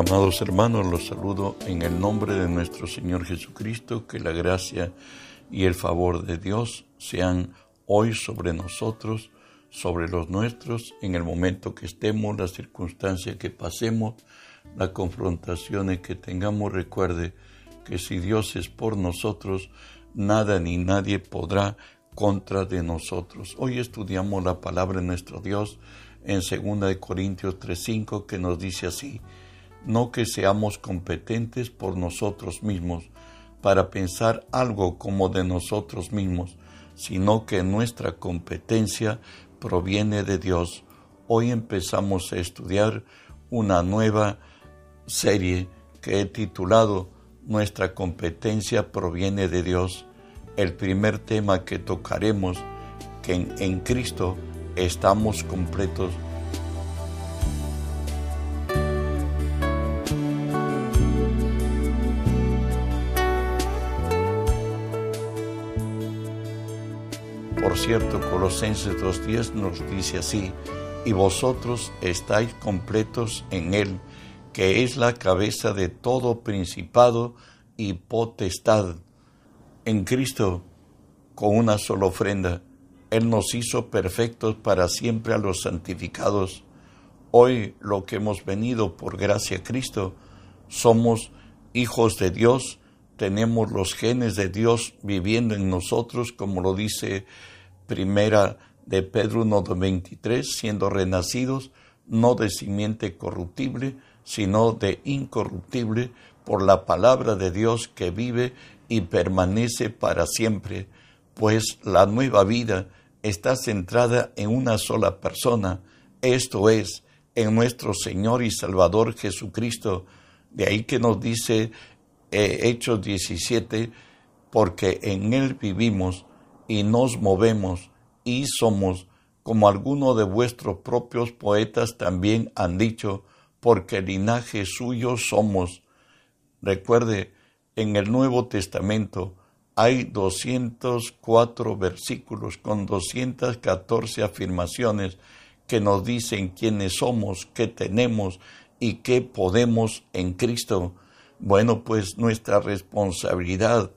Amados hermanos, los saludo en el nombre de nuestro Señor Jesucristo, que la gracia y el favor de Dios sean hoy sobre nosotros, sobre los nuestros, en el momento que estemos, las circunstancias que pasemos, las confrontaciones que tengamos. Recuerde que si Dios es por nosotros, nada ni nadie podrá contra de nosotros. Hoy estudiamos la palabra de nuestro Dios en 2 Corintios 3:5 que nos dice así: no que seamos competentes por nosotros mismos para pensar algo como de nosotros mismos, sino que nuestra competencia proviene de Dios. Hoy empezamos a estudiar una nueva serie que he titulado Nuestra competencia proviene de Dios. El primer tema que tocaremos, que en, en Cristo estamos completos cierto, Colosenses 2.10 nos dice así, y vosotros estáis completos en Él, que es la cabeza de todo principado y potestad. En Cristo, con una sola ofrenda, Él nos hizo perfectos para siempre a los santificados. Hoy lo que hemos venido por gracia a Cristo, somos hijos de Dios, tenemos los genes de Dios viviendo en nosotros, como lo dice primera de Pedro 1.23, siendo renacidos no de simiente corruptible, sino de incorruptible por la palabra de Dios que vive y permanece para siempre, pues la nueva vida está centrada en una sola persona, esto es, en nuestro Señor y Salvador Jesucristo. De ahí que nos dice eh, Hechos 17, porque en Él vivimos y nos movemos y somos, como algunos de vuestros propios poetas también han dicho, porque linaje suyo somos. Recuerde, en el Nuevo Testamento hay 204 versículos con 214 afirmaciones que nos dicen quiénes somos, qué tenemos y qué podemos en Cristo. Bueno, pues nuestra responsabilidad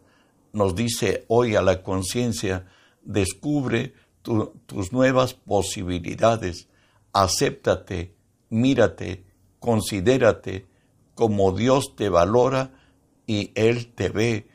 nos dice hoy a la conciencia, descubre tus nuevas posibilidades, acéptate, mírate, considérate como Dios te valora y Él te ve.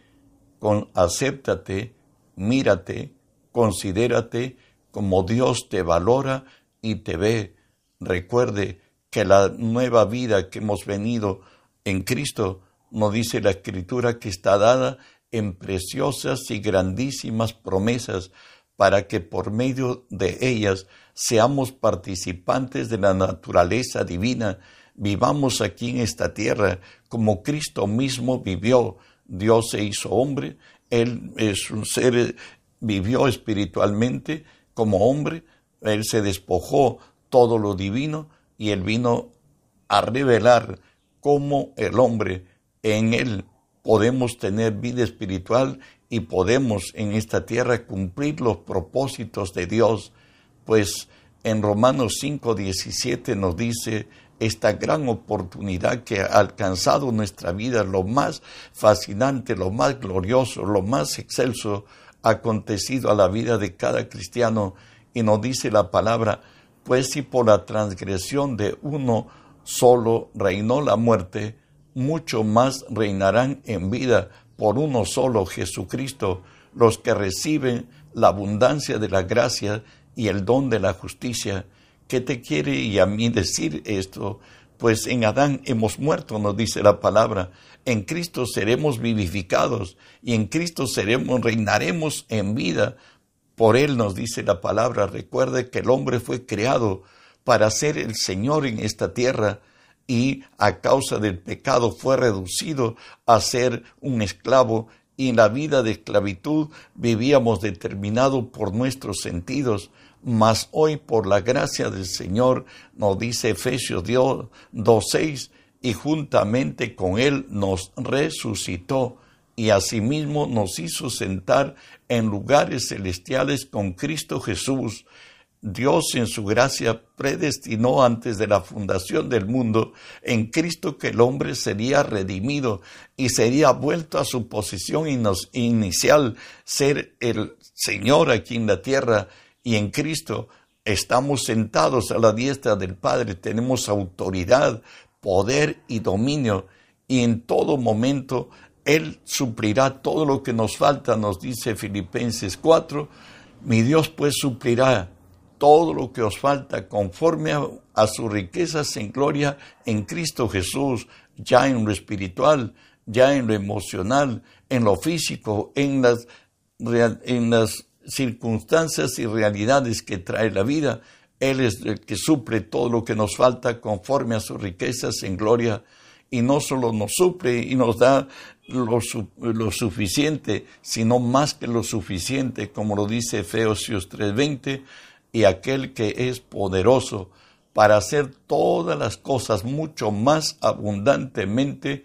Con, acéptate, mírate, considérate como Dios te valora y te ve. Recuerde que la nueva vida que hemos venido en Cristo nos dice la Escritura que está dada en preciosas y grandísimas promesas para que por medio de ellas seamos participantes de la naturaleza divina, vivamos aquí en esta tierra como Cristo mismo vivió. Dios se hizo hombre, Él es un ser, vivió espiritualmente como hombre, Él se despojó todo lo divino y Él vino a revelar cómo el hombre en Él podemos tener vida espiritual y podemos en esta tierra cumplir los propósitos de Dios, pues en Romanos 5:17 nos dice esta gran oportunidad que ha alcanzado nuestra vida, lo más fascinante, lo más glorioso, lo más excelso acontecido a la vida de cada cristiano y nos dice la palabra, pues si por la transgresión de uno solo reinó la muerte, mucho más reinarán en vida por uno solo Jesucristo los que reciben la abundancia de la gracia y el don de la justicia. ¿Qué te quiere y a mí decir esto? Pues en Adán hemos muerto, nos dice la palabra. En Cristo seremos vivificados y en Cristo seremos, reinaremos en vida. Por Él nos dice la palabra. Recuerde que el hombre fue creado para ser el Señor en esta tierra y a causa del pecado fue reducido a ser un esclavo. Y en la vida de esclavitud vivíamos determinado por nuestros sentidos, mas hoy por la gracia del Señor nos dice Efesios 2.6 y juntamente con Él nos resucitó y asimismo nos hizo sentar en lugares celestiales con Cristo Jesús Dios en su gracia predestinó antes de la fundación del mundo en Cristo que el hombre sería redimido y sería vuelto a su posición inicial, ser el Señor aquí en la tierra y en Cristo. Estamos sentados a la diestra del Padre, tenemos autoridad, poder y dominio y en todo momento Él suplirá todo lo que nos falta, nos dice Filipenses 4, mi Dios pues suplirá todo lo que os falta conforme a, sus riquezas en gloria en Cristo Jesús, ya en lo espiritual, ya en lo emocional, en lo físico, en las, en las circunstancias y realidades que trae la vida. Él es el que suple todo lo que nos falta conforme a sus riquezas en gloria y no solo nos suple y nos da lo, suficiente, sino más que lo suficiente, como lo dice Efesios 3:20, y aquel que es poderoso para hacer todas las cosas mucho más abundantemente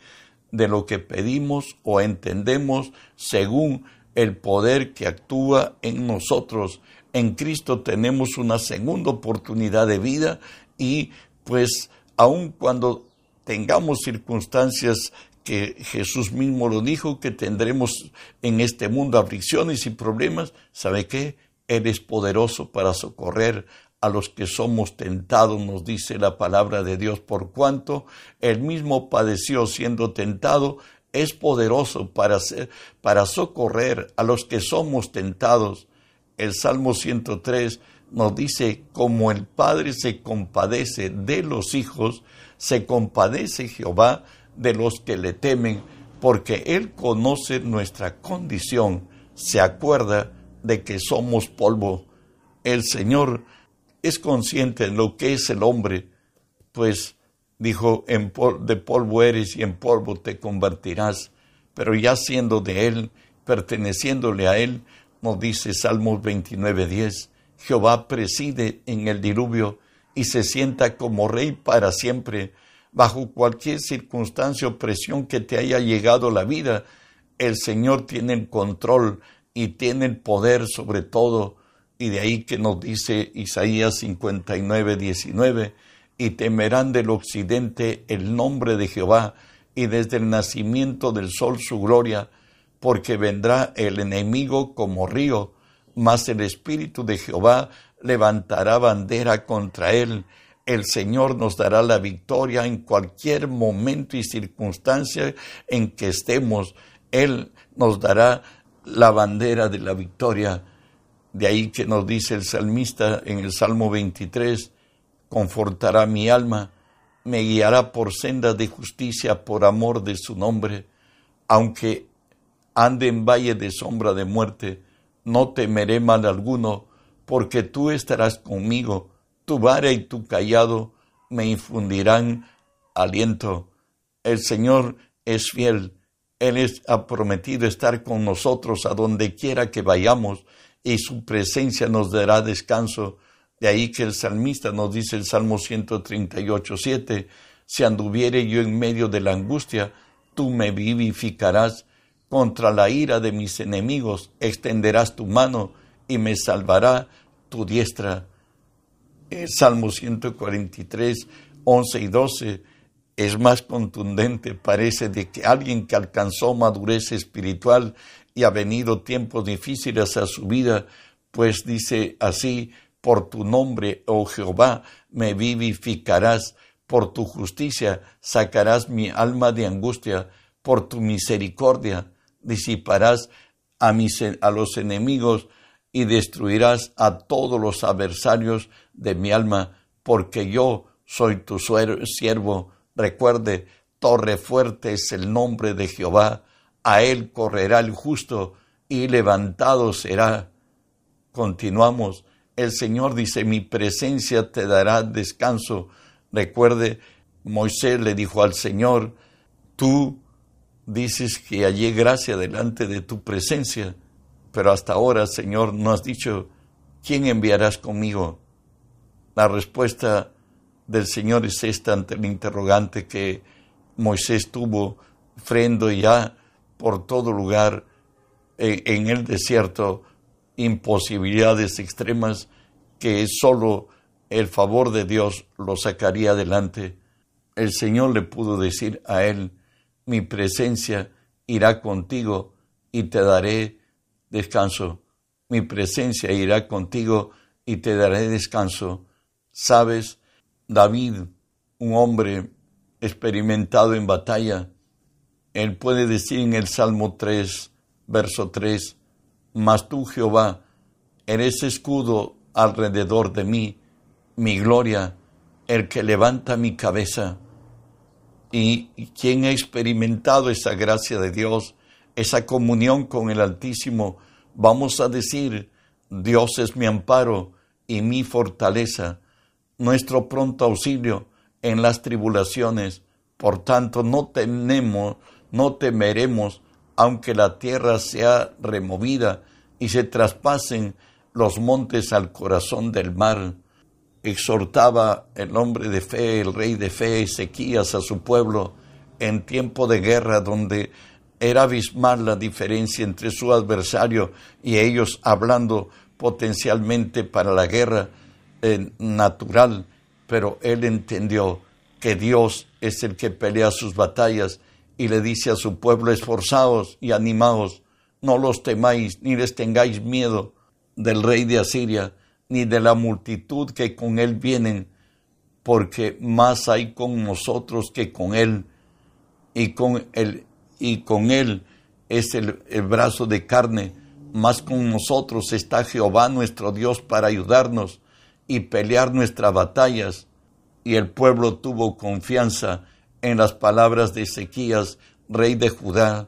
de lo que pedimos o entendemos según el poder que actúa en nosotros. En Cristo tenemos una segunda oportunidad de vida y pues aun cuando tengamos circunstancias que Jesús mismo lo dijo, que tendremos en este mundo aflicciones y problemas, ¿sabe qué? Él es poderoso para socorrer a los que somos tentados, nos dice la palabra de Dios, por cuanto Él mismo padeció siendo tentado, es poderoso para, para socorrer a los que somos tentados. El Salmo 103 nos dice, como el Padre se compadece de los hijos, se compadece Jehová de los que le temen, porque Él conoce nuestra condición, se acuerda de que somos polvo. El Señor es consciente de lo que es el hombre, pues dijo, en de polvo eres y en polvo te convertirás, pero ya siendo de Él, perteneciéndole a Él, nos dice Salmos 29.10, Jehová preside en el diluvio y se sienta como rey para siempre, bajo cualquier circunstancia o presión que te haya llegado la vida, el Señor tiene el control y tiene el poder sobre todo. Y de ahí que nos dice Isaías 59, 19, y temerán del occidente el nombre de Jehová, y desde el nacimiento del sol su gloria, porque vendrá el enemigo como río, mas el Espíritu de Jehová levantará bandera contra él. El Señor nos dará la victoria en cualquier momento y circunstancia en que estemos. Él nos dará la bandera de la victoria. De ahí que nos dice el salmista en el Salmo 23, confortará mi alma, me guiará por sendas de justicia por amor de su nombre, aunque ande en valle de sombra de muerte, no temeré mal alguno, porque tú estarás conmigo, tu vara y tu callado me infundirán aliento. El Señor es fiel, Él ha prometido estar con nosotros a donde quiera que vayamos, y su presencia nos dará descanso. De ahí que el salmista nos dice el Salmo 138, 7, si anduviere yo en medio de la angustia, tú me vivificarás contra la ira de mis enemigos, extenderás tu mano y me salvará tu diestra. Salmo 143, 11 y 12 es más contundente, parece, de que alguien que alcanzó madurez espiritual y ha venido tiempos difíciles a su vida, pues dice así, por tu nombre, oh Jehová, me vivificarás, por tu justicia sacarás mi alma de angustia, por tu misericordia disiparás a, mis, a los enemigos y destruirás a todos los adversarios de mi alma, porque yo soy tu siervo. Recuerde, torre fuerte es el nombre de Jehová, a él correrá el justo y levantado será. Continuamos. El Señor dice, mi presencia te dará descanso. Recuerde, Moisés le dijo al Señor, tú dices que hallé gracia delante de tu presencia pero hasta ahora, Señor, no has dicho, ¿quién enviarás conmigo? La respuesta del Señor es esta ante el interrogante que Moisés tuvo frendo ya por todo lugar en, el desierto, imposibilidades extremas que solo el favor de Dios lo sacaría adelante. El Señor le pudo decir a él, mi presencia irá contigo y te daré descanso. Mi presencia irá contigo y te daré descanso. Sabes, David, un hombre experimentado en batalla, él puede decir en el Salmo 3, verso 3, Mas tú, Jehová, eres escudo alrededor de mí, mi gloria, el que levanta mi cabeza. Y quien ha experimentado esa gracia de Dios, esa comunión con el Altísimo, vamos a decir, Dios es mi amparo y mi fortaleza, nuestro pronto auxilio en las tribulaciones. Por tanto, no tenemos no temeremos, aunque la tierra sea removida y se traspasen los montes al corazón del mar. Exhortaba el hombre de fe, el rey de fe, Ezequías a su pueblo en tiempo de guerra donde era abismal la diferencia entre su adversario y ellos hablando potencialmente para la guerra eh, natural, pero él entendió que Dios es el que pelea sus batallas y le dice a su pueblo, esforzaos y animaos, no los temáis, ni les tengáis miedo del rey de Asiria, ni de la multitud que con él vienen, porque más hay con nosotros que con él, y con él, y con él es el, el brazo de carne, más con nosotros está Jehová nuestro Dios para ayudarnos y pelear nuestras batallas. Y el pueblo tuvo confianza en las palabras de Ezequías, rey de Judá.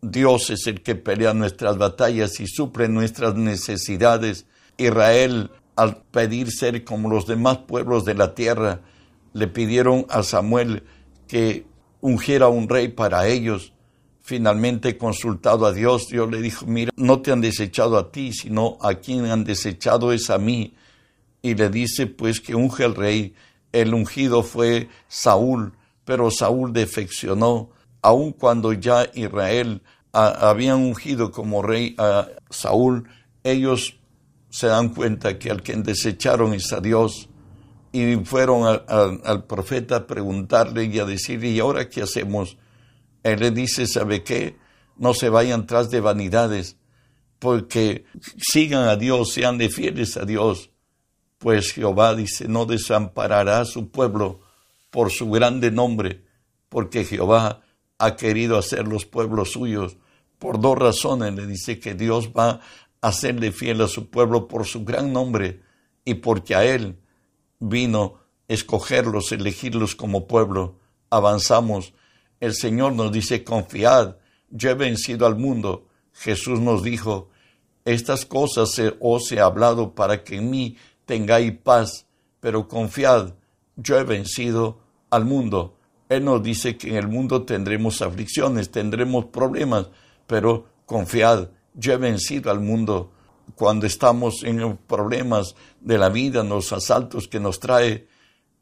Dios es el que pelea nuestras batallas y suple nuestras necesidades. Israel, al pedir ser como los demás pueblos de la tierra, le pidieron a Samuel que ungiera un rey para ellos. Finalmente, consultado a Dios, Dios le dijo, mira, no te han desechado a ti, sino a quien han desechado es a mí. Y le dice, pues, que unge el rey. El ungido fue Saúl pero Saúl defeccionó, aun cuando ya Israel había ungido como rey a Saúl, ellos se dan cuenta que al quien desecharon es a Dios y fueron al profeta a preguntarle y a decirle, ¿y ahora qué hacemos? Él le dice, ¿sabe qué? No se vayan tras de vanidades, porque sigan a Dios, sean de fieles a Dios, pues Jehová dice, no desamparará a su pueblo por su grande nombre, porque Jehová ha querido hacer los pueblos suyos. Por dos razones le dice que Dios va a hacerle fiel a su pueblo por su gran nombre y porque a Él vino escogerlos, elegirlos como pueblo. Avanzamos. El Señor nos dice, confiad, yo he vencido al mundo. Jesús nos dijo, estas cosas os he hablado para que en mí tengáis paz, pero confiad, yo he vencido al mundo. Él nos dice que en el mundo tendremos aflicciones, tendremos problemas, pero confiad, yo he vencido al mundo. Cuando estamos en los problemas de la vida, en los asaltos que nos trae,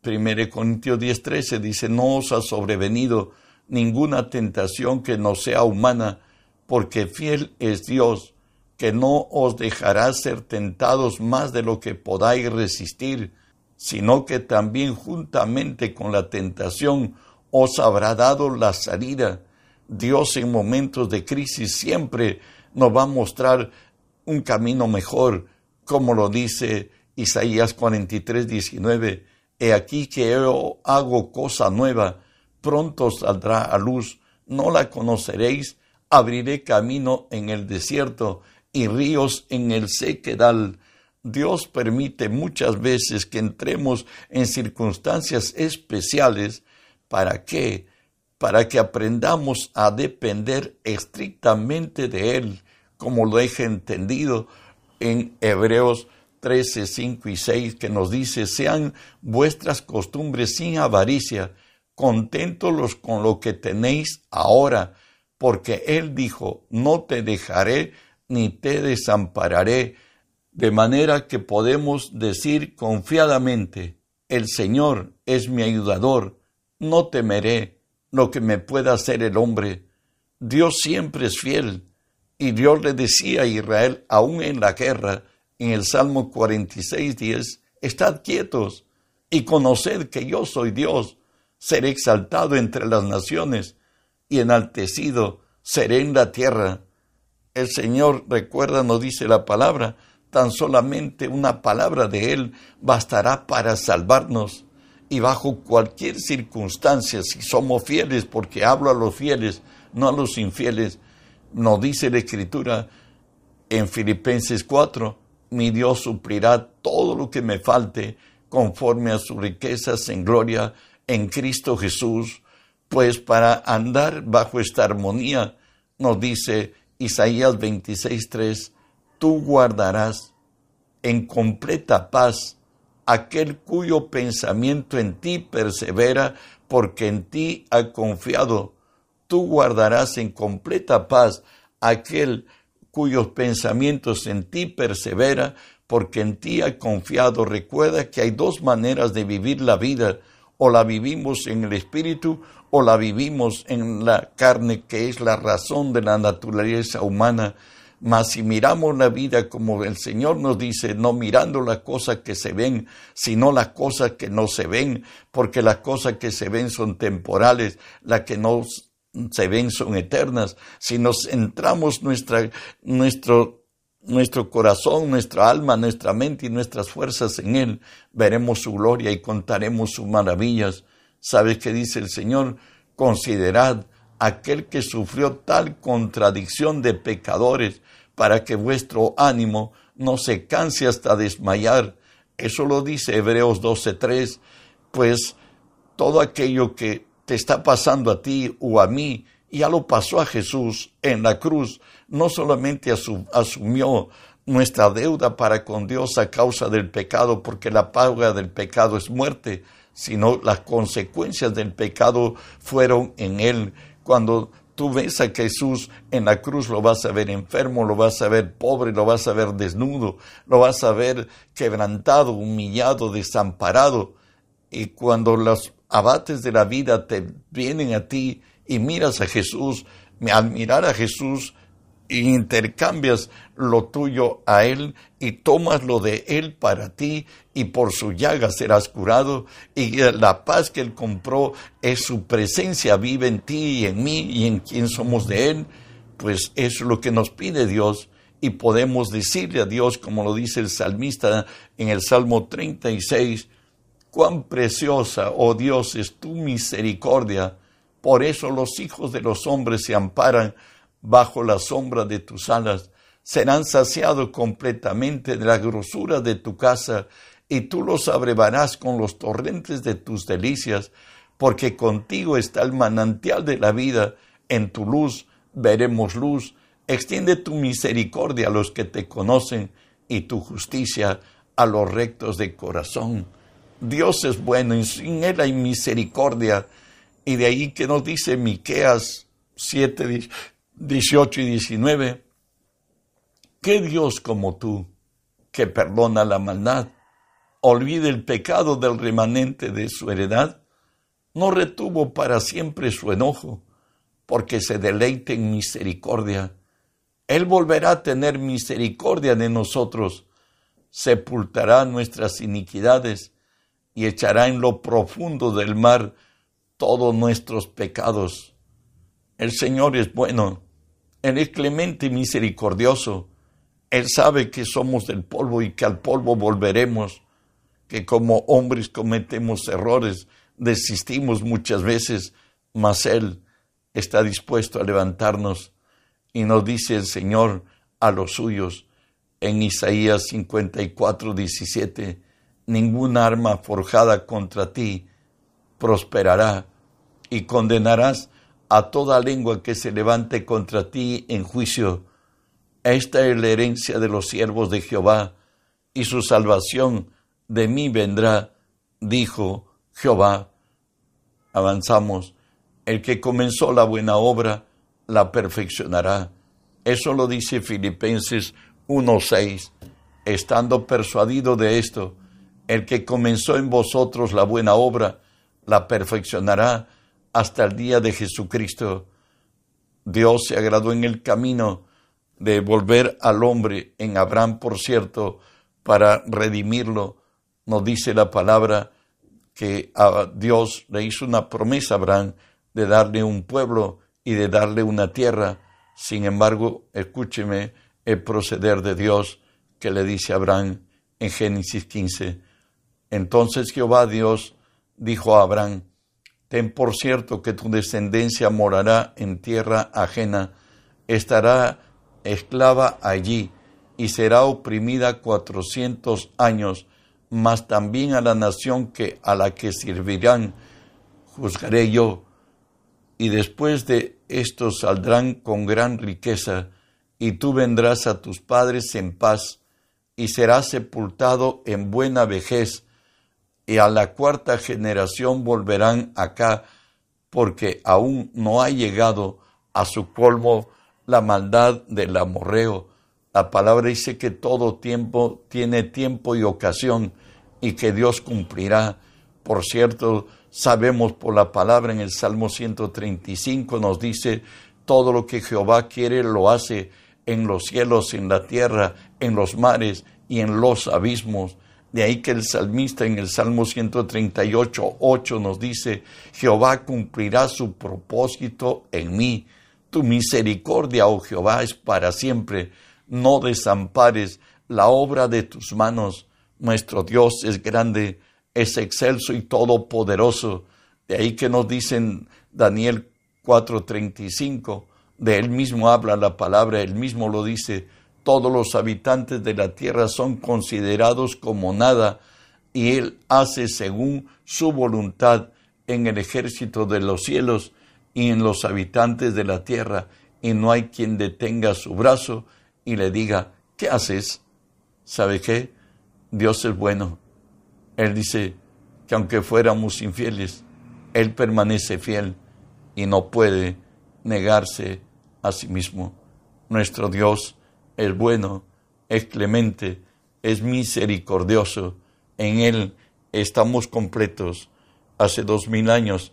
1 Corintios 10:13 dice, no os ha sobrevenido ninguna tentación que no sea humana, porque fiel es Dios, que no os dejará ser tentados más de lo que podáis resistir sino que también juntamente con la tentación os habrá dado la salida. Dios en momentos de crisis siempre nos va a mostrar un camino mejor, como lo dice Isaías 43, 19. He aquí que yo hago cosa nueva, pronto saldrá a luz, no la conoceréis, abriré camino en el desierto y ríos en el sequedal Dios permite muchas veces que entremos en circunstancias especiales. ¿Para qué? Para que aprendamos a depender estrictamente de Él, como lo he entendido en Hebreos 13, 5 y 6, que nos dice, sean vuestras costumbres sin avaricia, contentos con lo que tenéis ahora, porque Él dijo, no te dejaré ni te desampararé de manera que podemos decir confiadamente, el Señor es mi ayudador, no temeré lo que me pueda hacer el hombre. Dios siempre es fiel, y Dios le decía a Israel, aún en la guerra, en el Salmo 46, 10, estad quietos y conoced que yo soy Dios, seré exaltado entre las naciones y enaltecido seré en la tierra. El Señor, recuerda, nos dice la palabra, tan solamente una palabra de Él bastará para salvarnos. Y bajo cualquier circunstancia, si somos fieles, porque hablo a los fieles, no a los infieles, nos dice la Escritura en Filipenses 4, mi Dios suplirá todo lo que me falte conforme a sus riquezas en gloria en Cristo Jesús, pues para andar bajo esta armonía, nos dice Isaías 26:3, tú guardarás en completa paz aquel cuyo pensamiento en ti persevera, porque en ti ha confiado. Tú guardarás en completa paz aquel cuyos pensamientos en ti persevera, porque en ti ha confiado. Recuerda que hay dos maneras de vivir la vida, o la vivimos en el espíritu o la vivimos en la carne, que es la razón de la naturaleza humana. Mas si miramos la vida como el Señor nos dice, no mirando las cosas que se ven, sino las cosas que no se ven, porque las cosas que se ven son temporales, las que no se ven son eternas. Si nos centramos nuestra, nuestro, nuestro corazón, nuestra alma, nuestra mente y nuestras fuerzas en Él, veremos su gloria y contaremos sus maravillas. ¿Sabes qué dice el Señor? Considerad aquel que sufrió tal contradicción de pecadores para que vuestro ánimo no se canse hasta desmayar. Eso lo dice Hebreos 12.3, pues todo aquello que te está pasando a ti o a mí, ya lo pasó a Jesús en la cruz, no solamente asumió nuestra deuda para con Dios a causa del pecado, porque la paga del pecado es muerte, sino las consecuencias del pecado fueron en Él. Cuando tú ves a Jesús en la cruz, lo vas a ver enfermo, lo vas a ver pobre, lo vas a ver desnudo, lo vas a ver quebrantado, humillado, desamparado. Y cuando los abates de la vida te vienen a ti y miras a Jesús, al mirar a Jesús, intercambias lo tuyo a Él y tomas lo de Él para ti y por su llaga serás curado. Y la paz que Él compró es su presencia vive en ti y en mí y en quien somos de Él, pues es lo que nos pide Dios y podemos decirle a Dios, como lo dice el salmista en el Salmo 36, cuán preciosa, oh Dios, es tu misericordia, por eso los hijos de los hombres se amparan bajo la sombra de tus alas, serán saciados completamente de la grosura de tu casa, y tú los abrevarás con los torrentes de tus delicias, porque contigo está el manantial de la vida, en tu luz veremos luz, extiende tu misericordia a los que te conocen, y tu justicia a los rectos de corazón. Dios es bueno y sin él hay misericordia. Y de ahí que nos dice Miqueas 7, 18 y 19, ¿qué Dios como tú, que perdona la maldad, olvide el pecado del remanente de su heredad? No retuvo para siempre su enojo, porque se deleite en misericordia. Él volverá a tener misericordia de nosotros, sepultará nuestras iniquidades y echará en lo profundo del mar todos nuestros pecados. El Señor es bueno él es clemente y misericordioso. Él sabe que somos del polvo y que al polvo volveremos, que como hombres cometemos errores, desistimos muchas veces, mas Él está dispuesto a levantarnos. Y nos dice el Señor a los suyos en Isaías 54, 17, ninguna arma forjada contra ti prosperará y condenarás a toda lengua que se levante contra ti en juicio. Esta es la herencia de los siervos de Jehová, y su salvación de mí vendrá, dijo Jehová. Avanzamos. El que comenzó la buena obra, la perfeccionará. Eso lo dice Filipenses 1.6. Estando persuadido de esto, el que comenzó en vosotros la buena obra, la perfeccionará hasta el día de Jesucristo. Dios se agradó en el camino de volver al hombre, en Abraham, por cierto, para redimirlo. Nos dice la palabra que a Dios le hizo una promesa a Abraham de darle un pueblo y de darle una tierra. Sin embargo, escúcheme el proceder de Dios que le dice a Abraham en Génesis 15. Entonces Jehová Dios dijo a Abraham, Ten por cierto que tu descendencia morará en tierra ajena, estará esclava allí y será oprimida cuatrocientos años, mas también a la nación que a la que servirán juzgaré yo. Y después de esto saldrán con gran riqueza, y tú vendrás a tus padres en paz, y serás sepultado en buena vejez, y a la cuarta generación volverán acá, porque aún no ha llegado a su colmo la maldad del amorreo. La palabra dice que todo tiempo tiene tiempo y ocasión, y que Dios cumplirá. Por cierto, Sabemos por la palabra en el Salmo 135 nos dice, todo lo que Jehová quiere lo hace en los cielos, en la tierra, en los mares y en los abismos. De ahí que el salmista en el Salmo 138, 8 nos dice, Jehová cumplirá su propósito en mí. Tu misericordia, oh Jehová, es para siempre. No desampares la obra de tus manos. Nuestro Dios es grande es excelso y todopoderoso. De ahí que nos dicen Daniel 4:35, de él mismo habla la palabra, él mismo lo dice, todos los habitantes de la tierra son considerados como nada y él hace según su voluntad en el ejército de los cielos y en los habitantes de la tierra, y no hay quien detenga su brazo y le diga, ¿qué haces? ¿Sabe qué? Dios es bueno él dice que aunque fuéramos infieles, Él permanece fiel y no puede negarse a sí mismo. Nuestro Dios es bueno, es clemente, es misericordioso. En Él estamos completos. Hace dos mil años,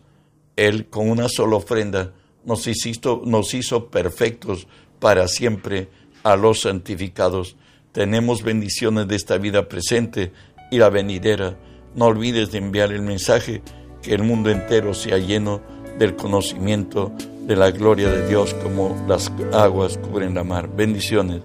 Él con una sola ofrenda nos hizo, nos hizo perfectos para siempre a los santificados. Tenemos bendiciones de esta vida presente y la venidera. No olvides de enviar el mensaje que el mundo entero sea lleno del conocimiento de la gloria de Dios como las aguas cubren la mar. Bendiciones.